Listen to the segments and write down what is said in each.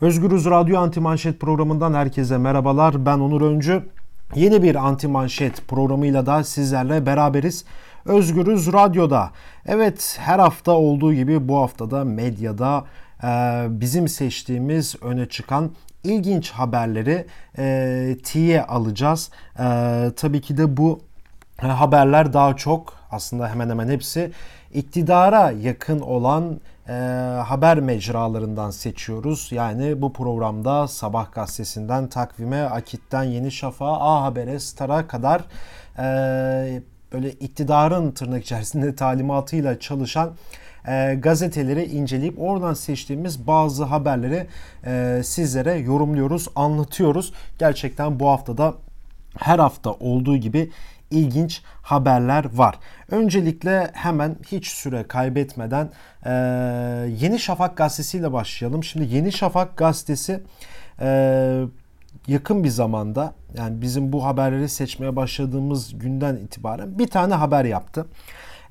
Özgürüz Radyo Anti Manşet programından herkese merhabalar. Ben Onur Öncü. Yeni bir Anti Manşet programıyla da sizlerle beraberiz. Özgürüz Radyo'da. Evet her hafta olduğu gibi bu haftada medyada e, bizim seçtiğimiz öne çıkan ilginç haberleri e, tiye alacağız. E, tabii ki de bu e, haberler daha çok aslında hemen hemen hepsi iktidara yakın olan e, haber mecralarından seçiyoruz. Yani bu programda Sabah gazetesinden Takvime, Akit'ten Yeni Şafak'a, A Haber'e, Star'a kadar e, böyle iktidarın tırnak içerisinde talimatıyla çalışan e, gazeteleri inceleyip oradan seçtiğimiz bazı haberleri e, sizlere yorumluyoruz, anlatıyoruz. Gerçekten bu haftada her hafta olduğu gibi ilginç haberler var. Öncelikle hemen hiç süre kaybetmeden e, Yeni Şafak gazetesi ile başlayalım. Şimdi Yeni Şafak gazetesi e, yakın bir zamanda yani bizim bu haberleri seçmeye başladığımız günden itibaren bir tane haber yaptı.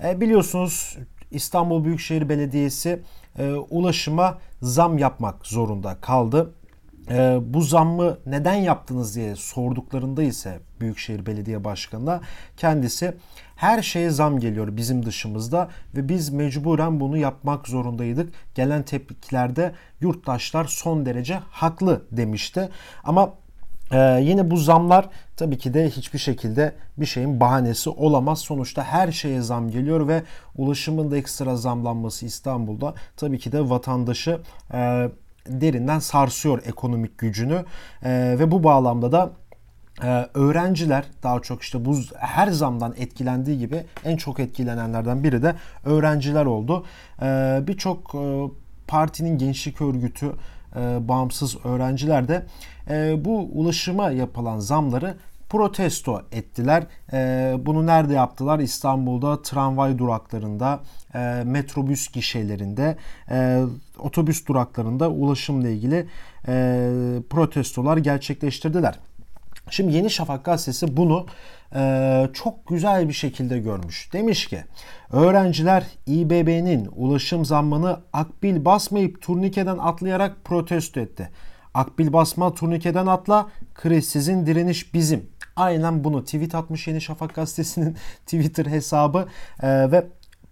E, biliyorsunuz İstanbul Büyükşehir Belediyesi e, ulaşıma zam yapmak zorunda kaldı. E, bu zammı neden yaptınız diye sorduklarında ise Büyükşehir Belediye Başkanı'na kendisi her şeye zam geliyor bizim dışımızda ve biz mecburen bunu yapmak zorundaydık. Gelen tepkilerde yurttaşlar son derece haklı demişti. Ama ee, yine bu zamlar tabii ki de hiçbir şekilde bir şeyin bahanesi olamaz. Sonuçta her şeye zam geliyor ve ulaşımın da ekstra zamlanması İstanbul'da tabii ki de vatandaşı e, derinden sarsıyor ekonomik gücünü e, ve bu bağlamda da ee, öğrenciler daha çok işte bu her zamdan etkilendiği gibi en çok etkilenenlerden biri de öğrenciler oldu. Ee, Birçok e, partinin gençlik örgütü e, bağımsız öğrenciler de e, bu ulaşıma yapılan zamları protesto ettiler. E, bunu nerede yaptılar? İstanbul'da tramvay duraklarında, e, metrobüs gişelerinde, e, otobüs duraklarında ulaşımla ilgili e, protestolar gerçekleştirdiler. Şimdi Yeni Şafak gazetesi bunu e, çok güzel bir şekilde görmüş. Demiş ki öğrenciler İBB'nin ulaşım zammını akbil basmayıp turnikeden atlayarak protesto etti. Akbil basma turnikeden atla, kriz sizin direniş bizim. Aynen bunu tweet atmış Yeni Şafak gazetesinin Twitter hesabı e, ve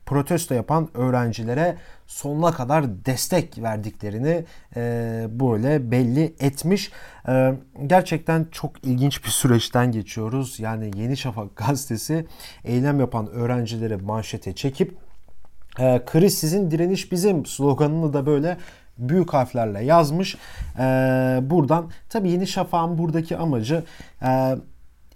protesto yapan öğrencilere sonuna kadar destek verdiklerini e, böyle belli etmiş. E, gerçekten çok ilginç bir süreçten geçiyoruz. Yani Yeni Şafak gazetesi eylem yapan öğrencileri manşete çekip e, kriz sizin direniş bizim sloganını da böyle büyük harflerle yazmış. E, buradan tabii Yeni Şafak'ın buradaki amacı e,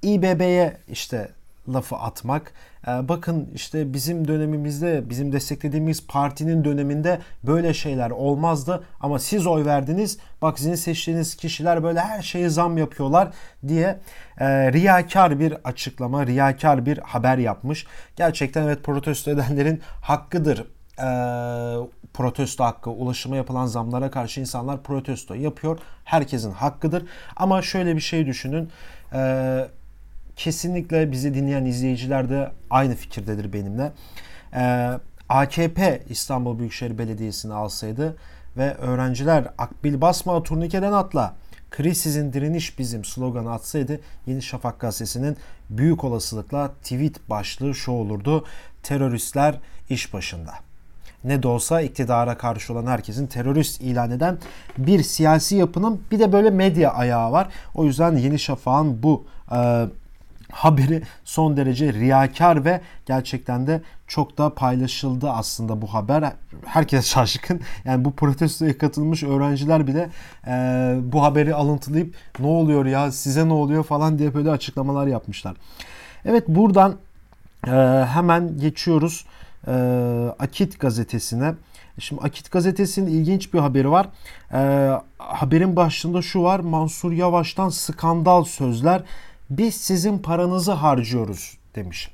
İBB'ye işte lafı atmak. Ee, bakın işte bizim dönemimizde, bizim desteklediğimiz partinin döneminde böyle şeyler olmazdı ama siz oy verdiniz. Bak sizin seçtiğiniz kişiler böyle her şeye zam yapıyorlar diye e, riyakar bir açıklama, riyakar bir haber yapmış. Gerçekten evet protesto edenlerin hakkıdır e, protesto hakkı, ulaşıma yapılan zamlara karşı insanlar protesto yapıyor. Herkesin hakkıdır. Ama şöyle bir şey düşünün. E, kesinlikle bizi dinleyen izleyiciler de aynı fikirdedir benimle. Ee, AKP İstanbul Büyükşehir Belediyesi'ni alsaydı ve öğrenciler akbil basma turnikeden atla kriz sizin direniş bizim sloganı atsaydı Yeni Şafak gazetesinin büyük olasılıkla tweet başlığı şu olurdu. Teröristler iş başında. Ne de olsa iktidara karşı olan herkesin terörist ilan eden bir siyasi yapının bir de böyle medya ayağı var. O yüzden Yeni Şafak'ın bu e, haberi son derece riyakar ve gerçekten de çok da paylaşıldı aslında bu haber. Herkes şaşkın. Yani bu protestoya katılmış öğrenciler bile e, bu haberi alıntılayıp ne oluyor ya size ne oluyor falan diye böyle açıklamalar yapmışlar. Evet buradan e, hemen geçiyoruz e, Akit gazetesine. Şimdi Akit gazetesinin ilginç bir haberi var. E, haberin başlığında şu var. Mansur Yavaş'tan skandal sözler biz sizin paranızı harcıyoruz demiş.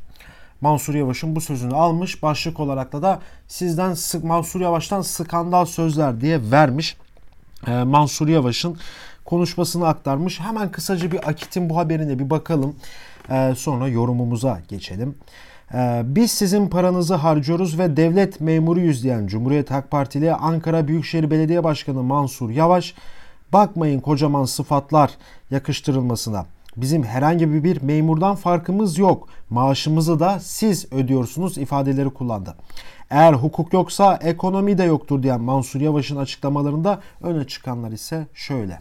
Mansur Yavaş'ın bu sözünü almış. Başlık olarak da da sizden sık Mansur Yavaş'tan skandal sözler diye vermiş. Ee, Mansur Yavaş'ın konuşmasını aktarmış. Hemen kısaca bir Akit'in bu haberine bir bakalım. Ee, sonra yorumumuza geçelim. Ee, biz sizin paranızı harcıyoruz ve devlet memuruyuz diyen Cumhuriyet Halk Partili Ankara Büyükşehir Belediye Başkanı Mansur Yavaş Bakmayın kocaman sıfatlar yakıştırılmasına. Bizim herhangi bir memurdan farkımız yok. Maaşımızı da siz ödüyorsunuz ifadeleri kullandı. Eğer hukuk yoksa ekonomi de yoktur diyen Mansur Yavaş'ın açıklamalarında öne çıkanlar ise şöyle.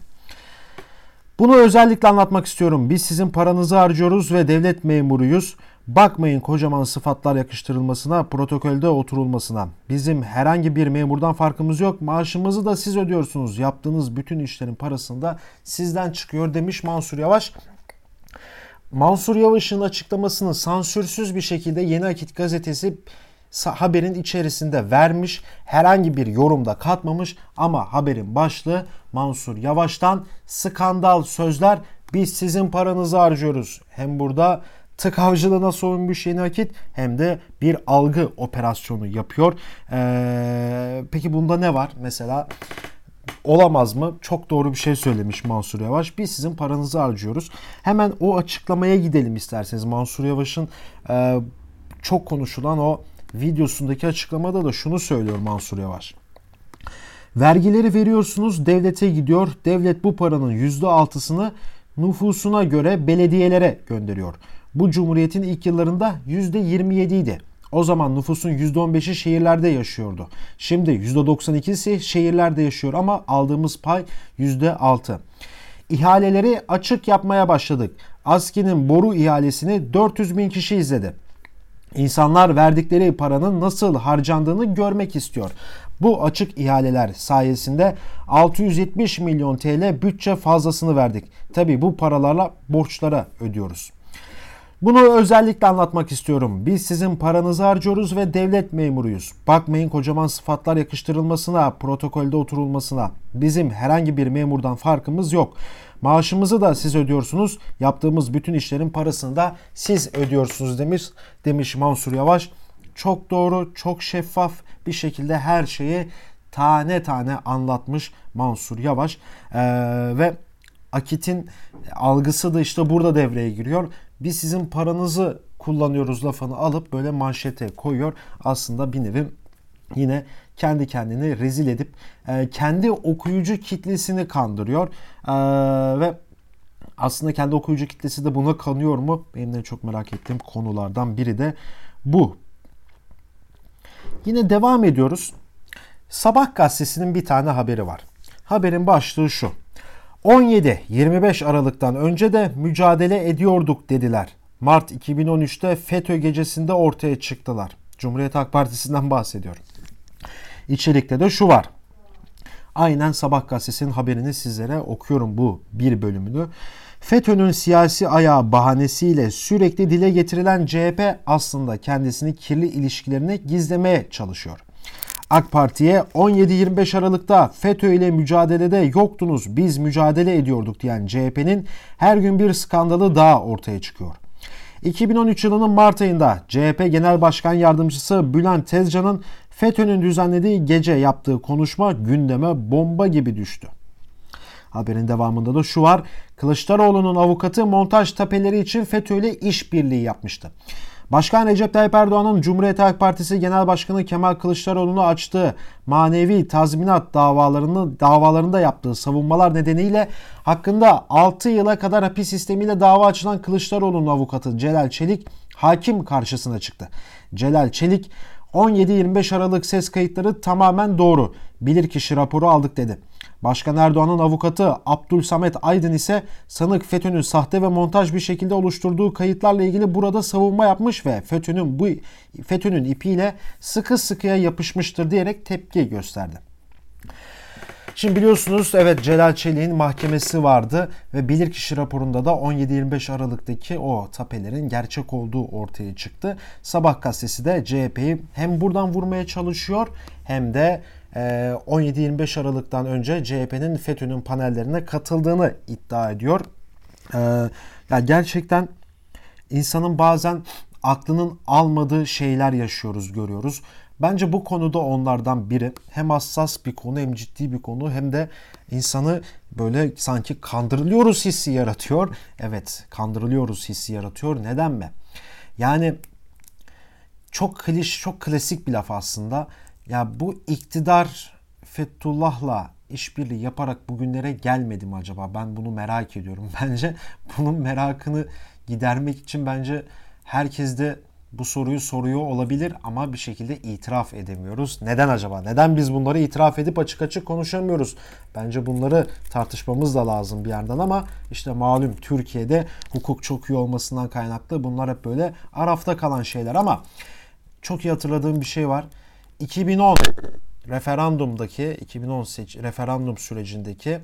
Bunu özellikle anlatmak istiyorum. Biz sizin paranızı harcıyoruz ve devlet memuruyuz. Bakmayın kocaman sıfatlar yakıştırılmasına, protokolde oturulmasına. Bizim herhangi bir memurdan farkımız yok. Maaşımızı da siz ödüyorsunuz. Yaptığınız bütün işlerin parasını da sizden çıkıyor demiş Mansur Yavaş. Mansur Yavaş'ın açıklamasını sansürsüz bir şekilde Yeni Akit gazetesi haberin içerisinde vermiş. Herhangi bir yorumda katmamış ama haberin başlığı Mansur Yavaş'tan skandal sözler biz sizin paranızı harcıyoruz. Hem burada tık avcılığına soğunmuş yeni akit hem de bir algı operasyonu yapıyor. Ee, peki bunda ne var? Mesela olamaz mı? Çok doğru bir şey söylemiş Mansur Yavaş. Biz sizin paranızı harcıyoruz. Hemen o açıklamaya gidelim isterseniz. Mansur Yavaş'ın e, çok konuşulan o videosundaki açıklamada da şunu söylüyor Mansur Yavaş. Vergileri veriyorsunuz devlete gidiyor. Devlet bu paranın %6'sını nüfusuna göre belediyelere gönderiyor. Bu cumhuriyetin ilk yıllarında %27 idi. O zaman nüfusun %15'i şehirlerde yaşıyordu. Şimdi %92'si şehirlerde yaşıyor ama aldığımız pay %6. İhaleleri açık yapmaya başladık. ASKİ'nin boru ihalesini 400 bin kişi izledi. İnsanlar verdikleri paranın nasıl harcandığını görmek istiyor. Bu açık ihaleler sayesinde 670 milyon TL bütçe fazlasını verdik. Tabi bu paralarla borçlara ödüyoruz. Bunu özellikle anlatmak istiyorum. Biz sizin paranızı harcıyoruz ve devlet memuruyuz. Bakmayın kocaman sıfatlar yakıştırılmasına, protokolde oturulmasına. Bizim herhangi bir memurdan farkımız yok. Maaşımızı da siz ödüyorsunuz. Yaptığımız bütün işlerin parasını da siz ödüyorsunuz demiş demiş Mansur Yavaş. Çok doğru, çok şeffaf bir şekilde her şeyi tane tane anlatmış Mansur Yavaş. Ee, ve Akit'in algısı da işte burada devreye giriyor. Biz sizin paranızı kullanıyoruz lafını alıp böyle manşete koyuyor. Aslında bir nevi yine kendi kendini rezil edip e, kendi okuyucu kitlesini kandırıyor. E, ve aslında kendi okuyucu kitlesi de buna kanıyor mu? Benim de çok merak ettiğim konulardan biri de bu. Yine devam ediyoruz. Sabah gazetesinin bir tane haberi var. Haberin başlığı şu. 17-25 Aralık'tan önce de mücadele ediyorduk dediler. Mart 2013'te FETÖ gecesinde ortaya çıktılar. Cumhuriyet Halk Partisi'nden bahsediyorum. İçerikte de şu var. Aynen Sabah gazetesinin haberini sizlere okuyorum bu bir bölümünü. FETÖ'nün siyasi ayağı bahanesiyle sürekli dile getirilen CHP aslında kendisini kirli ilişkilerini gizlemeye çalışıyor. AK Parti'ye 17-25 Aralık'ta FETÖ ile mücadelede yoktunuz biz mücadele ediyorduk diyen CHP'nin her gün bir skandalı daha ortaya çıkıyor. 2013 yılının Mart ayında CHP Genel Başkan Yardımcısı Bülent Tezcan'ın FETÖ'nün düzenlediği gece yaptığı konuşma gündeme bomba gibi düştü. Haberin devamında da şu var. Kılıçdaroğlu'nun avukatı montaj tapeleri için FETÖ ile işbirliği yapmıştı. Başkan Recep Tayyip Erdoğan'ın Cumhuriyet Halk Partisi Genel Başkanı Kemal Kılıçdaroğlu'nu açtığı manevi tazminat davalarını davalarında yaptığı savunmalar nedeniyle hakkında 6 yıla kadar hapis sistemiyle dava açılan Kılıçdaroğlu'nun avukatı Celal Çelik hakim karşısına çıktı. Celal Çelik 17-25 Aralık ses kayıtları tamamen doğru. Bilirkişi raporu aldık dedi. Başkan Erdoğan'ın avukatı Abdülsamet Aydın ise sanık FETÖ'nün sahte ve montaj bir şekilde oluşturduğu kayıtlarla ilgili burada savunma yapmış ve FETÖ'nün bu FETÖ'nün ipiyle sıkı sıkıya yapışmıştır diyerek tepki gösterdi. Şimdi biliyorsunuz evet Celal Çelik'in mahkemesi vardı ve bilirkişi raporunda da 17-25 Aralık'taki o tapelerin gerçek olduğu ortaya çıktı. Sabah gazetesi de CHP'yi hem buradan vurmaya çalışıyor hem de 17-25 Aralık'tan önce CHP'nin FETÖ'nün panellerine katıldığını iddia ediyor. Ya gerçekten insanın bazen aklının almadığı şeyler yaşıyoruz, görüyoruz. Bence bu konuda onlardan biri. Hem hassas bir konu hem ciddi bir konu hem de insanı böyle sanki kandırılıyoruz hissi yaratıyor. Evet kandırılıyoruz hissi yaratıyor. Neden mi? Yani çok kliş, çok klasik bir laf aslında. Ya bu iktidar Fethullah'la işbirliği yaparak bugünlere gelmedi mi acaba? Ben bunu merak ediyorum. Bence bunun merakını gidermek için bence herkes de bu soruyu soruyor olabilir ama bir şekilde itiraf edemiyoruz. Neden acaba? Neden biz bunları itiraf edip açık açık konuşamıyoruz? Bence bunları tartışmamız da lazım bir yandan ama işte malum Türkiye'de hukuk çok iyi olmasından kaynaklı bunlar hep böyle arafta kalan şeyler ama çok iyi hatırladığım bir şey var. 2010 referandumdaki 2010 seç, referandum sürecindeki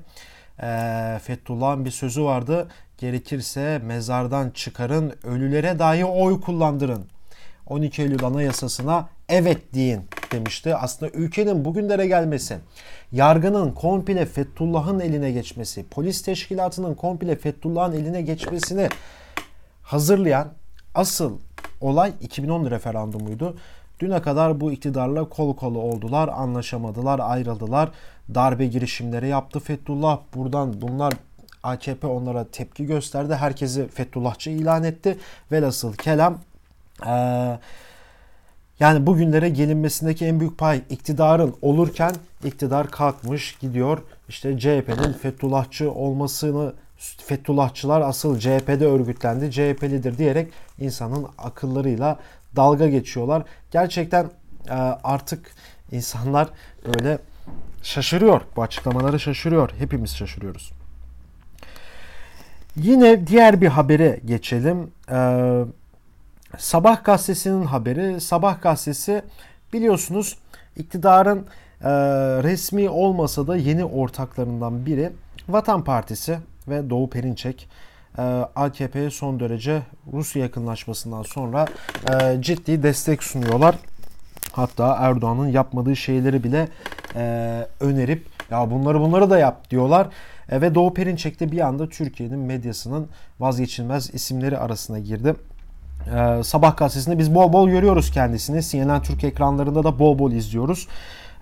e, Fethullah'ın bir sözü vardı. Gerekirse mezardan çıkarın, ölülere dahi oy kullandırın. 12 Eylül Anayasası'na evet deyin demişti. Aslında ülkenin bugünlere gelmesi, yargının komple Fethullah'ın eline geçmesi, polis teşkilatının komple Fethullah'ın eline geçmesini hazırlayan asıl olay 2010 referandumuydu. Düne kadar bu iktidarla kol kola oldular, anlaşamadılar, ayrıldılar. Darbe girişimleri yaptı Fethullah. Buradan bunlar AKP onlara tepki gösterdi. Herkesi Fethullahçı ilan etti. Velhasıl kelam yani bugünlere gelinmesindeki en büyük pay iktidarın olurken iktidar kalkmış gidiyor. İşte CHP'nin Fethullahçı olmasını Fethullahçılar asıl CHP'de örgütlendi, CHP'lidir diyerek insanın akıllarıyla dalga geçiyorlar. Gerçekten e, artık insanlar böyle şaşırıyor. Bu açıklamaları şaşırıyor. Hepimiz şaşırıyoruz. Yine diğer bir habere geçelim. Ee, Sabah gazetesinin haberi. Sabah gazetesi biliyorsunuz iktidarın e, resmi olmasa da yeni ortaklarından biri Vatan Partisi ve Doğu Perinçek. E, AKP'ye son derece Rusya yakınlaşmasından sonra e, ciddi destek sunuyorlar. Hatta Erdoğan'ın yapmadığı şeyleri bile e, önerip ya bunları bunları da yap diyorlar. E, ve Doğu Perinçek de bir anda Türkiye'nin medyasının vazgeçilmez isimleri arasına girdi. Ee, Sabah gazetesinde biz bol bol görüyoruz kendisini. CNN Türk ekranlarında da bol bol izliyoruz.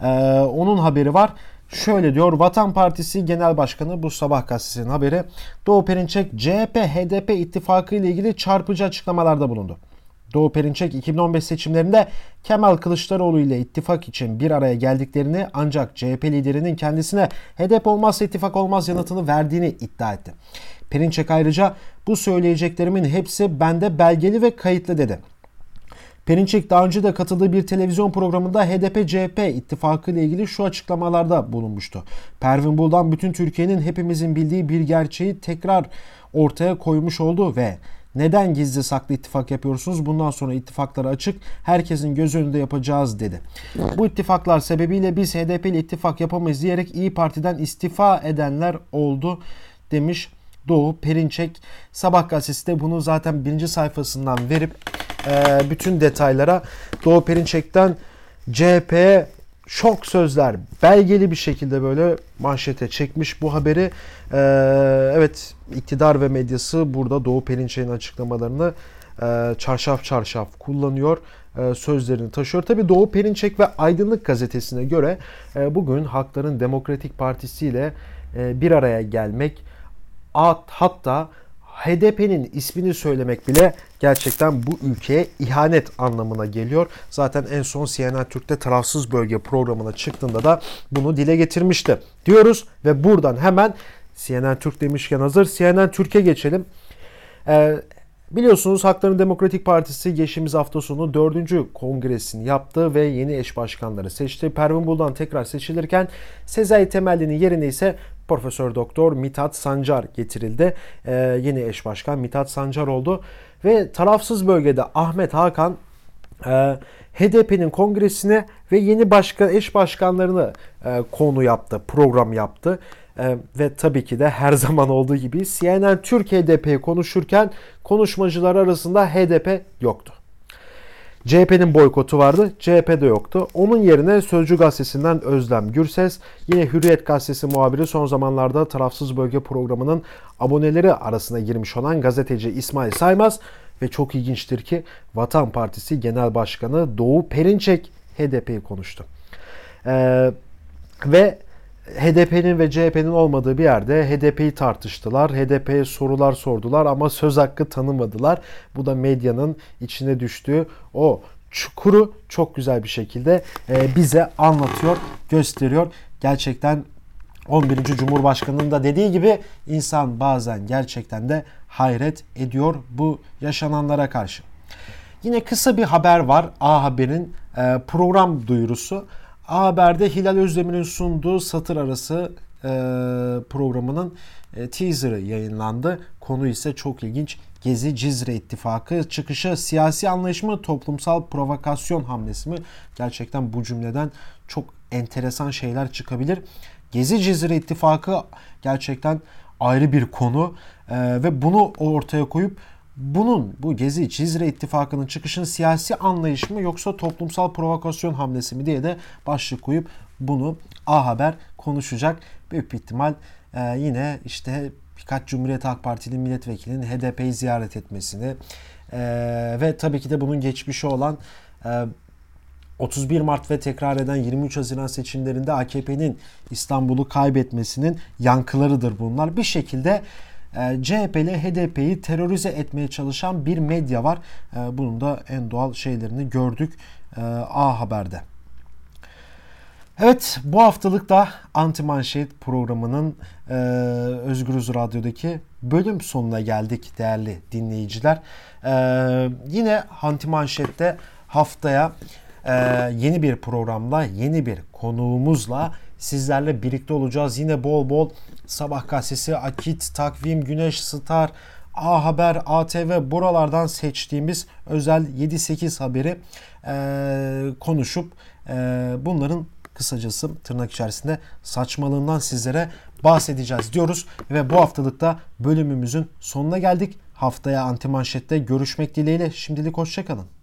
Ee, onun haberi var. Şöyle diyor Vatan Partisi Genel Başkanı bu sabah gazetesinin haberi. Doğu Perinçek CHP HDP ittifakı ile ilgili çarpıcı açıklamalarda bulundu. Doğu Perinçek 2015 seçimlerinde Kemal Kılıçdaroğlu ile ittifak için bir araya geldiklerini ancak CHP liderinin kendisine HDP olmazsa ittifak olmaz yanıtını verdiğini iddia etti. Perinçek ayrıca bu söyleyeceklerimin hepsi bende belgeli ve kayıtlı dedi. Perinçek daha önce de katıldığı bir televizyon programında HDP-CHP ittifakı ile ilgili şu açıklamalarda bulunmuştu. Pervin Buldan bütün Türkiye'nin hepimizin bildiği bir gerçeği tekrar ortaya koymuş oldu ve neden gizli saklı ittifak yapıyorsunuz? Bundan sonra ittifaklar açık. Herkesin göz önünde yapacağız dedi. Bu ittifaklar sebebiyle biz HDP ile ittifak yapamayız diyerek İyi Parti'den istifa edenler oldu demiş Doğu Perinçek Sabah gazetesi de bunu zaten birinci sayfasından verip bütün detaylara Doğu Perinçek'ten CHP'ye şok sözler belgeli bir şekilde böyle manşete çekmiş bu haberi. E, evet iktidar ve medyası burada Doğu Perinçek'in açıklamalarını e, çarşaf çarşaf kullanıyor e, sözlerini taşıyor. Tabi Doğu Perinçek ve Aydınlık gazetesine göre e, bugün Halkların Demokratik Partisi ile e, bir araya gelmek hatta HDP'nin ismini söylemek bile gerçekten bu ülkeye ihanet anlamına geliyor. Zaten en son CNN Türk'te tarafsız bölge programına çıktığında da bunu dile getirmişti. Diyoruz ve buradan hemen CNN Türk demişken hazır CNN Türk'e geçelim. Ee, Biliyorsunuz Hakların Demokratik Partisi geçtiğimiz hafta sonu 4. kongresini yaptı ve yeni eş başkanları seçti. Pervin Buldan tekrar seçilirken Sezai Temelli'nin yerine ise Profesör Doktor Mithat Sancar getirildi. Ee, yeni eş başkan Mithat Sancar oldu ve tarafsız bölgede Ahmet Hakan e, HDP'nin kongresine ve yeni başkan eş başkanlarını e, konu yaptı, program yaptı. E, ve tabii ki de her zaman olduğu gibi CNN Türk HDP konuşurken konuşmacılar arasında HDP yoktu. CHP'nin boykotu vardı. CHP'de yoktu. Onun yerine Sözcü Gazetesi'nden Özlem Gürses, yine Hürriyet Gazetesi muhabiri son zamanlarda Tarafsız Bölge programının aboneleri arasına girmiş olan gazeteci İsmail Saymaz ve çok ilginçtir ki Vatan Partisi Genel Başkanı Doğu Perinçek HDP'yi konuştu. Ee, ve HDP'nin ve CHP'nin olmadığı bir yerde HDP'yi tartıştılar. HDP'ye sorular sordular ama söz hakkı tanımadılar. Bu da medyanın içine düştüğü o çukuru çok güzel bir şekilde e, bize anlatıyor, gösteriyor. Gerçekten 11. Cumhurbaşkanı'nın da dediği gibi insan bazen gerçekten de hayret ediyor bu yaşananlara karşı. Yine kısa bir haber var. A Haber'in e, program duyurusu. A Haber'de Hilal Özdemir'in sunduğu satır arası e, programının e, teaser'ı yayınlandı. Konu ise çok ilginç. Gezi Cizre İttifakı çıkışı siyasi anlayış mı toplumsal provokasyon hamlesi mi? Gerçekten bu cümleden çok enteresan şeyler çıkabilir. Gezi Cizre İttifakı gerçekten ayrı bir konu ee, ve bunu ortaya koyup bunun bu Gezi Cizre İttifakı'nın çıkışın siyasi anlayış mı yoksa toplumsal provokasyon hamlesi mi diye de başlık koyup bunu A Haber konuşacak. Büyük bir ihtimal e, yine işte birkaç Cumhuriyet Halk Partili milletvekilinin HDP'yi ziyaret etmesini e, ve tabii ki de bunun geçmişi olan e, 31 Mart ve tekrar eden 23 Haziran seçimlerinde AKP'nin İstanbul'u kaybetmesinin yankılarıdır bunlar. Bir şekilde e, CHP'li HDP'yi terörize etmeye çalışan bir medya var. E, bunun da en doğal şeylerini gördük e, A Haber'de. Evet bu haftalık da Anti Manşet programının e, Özgürüz Radyo'daki bölüm sonuna geldik değerli dinleyiciler. E, yine Anti Manşet'te haftaya e, yeni bir programla yeni bir konuğumuzla sizlerle birlikte olacağız. Yine bol bol Sabah Gazetesi, Akit, Takvim, Güneş, Star, A Haber, ATV buralardan seçtiğimiz özel 7-8 haberi e, konuşup e, bunların kısacası tırnak içerisinde saçmalığından sizlere bahsedeceğiz diyoruz. Ve bu haftalıkta bölümümüzün sonuna geldik. Haftaya anti manşette görüşmek dileğiyle şimdilik hoşçakalın.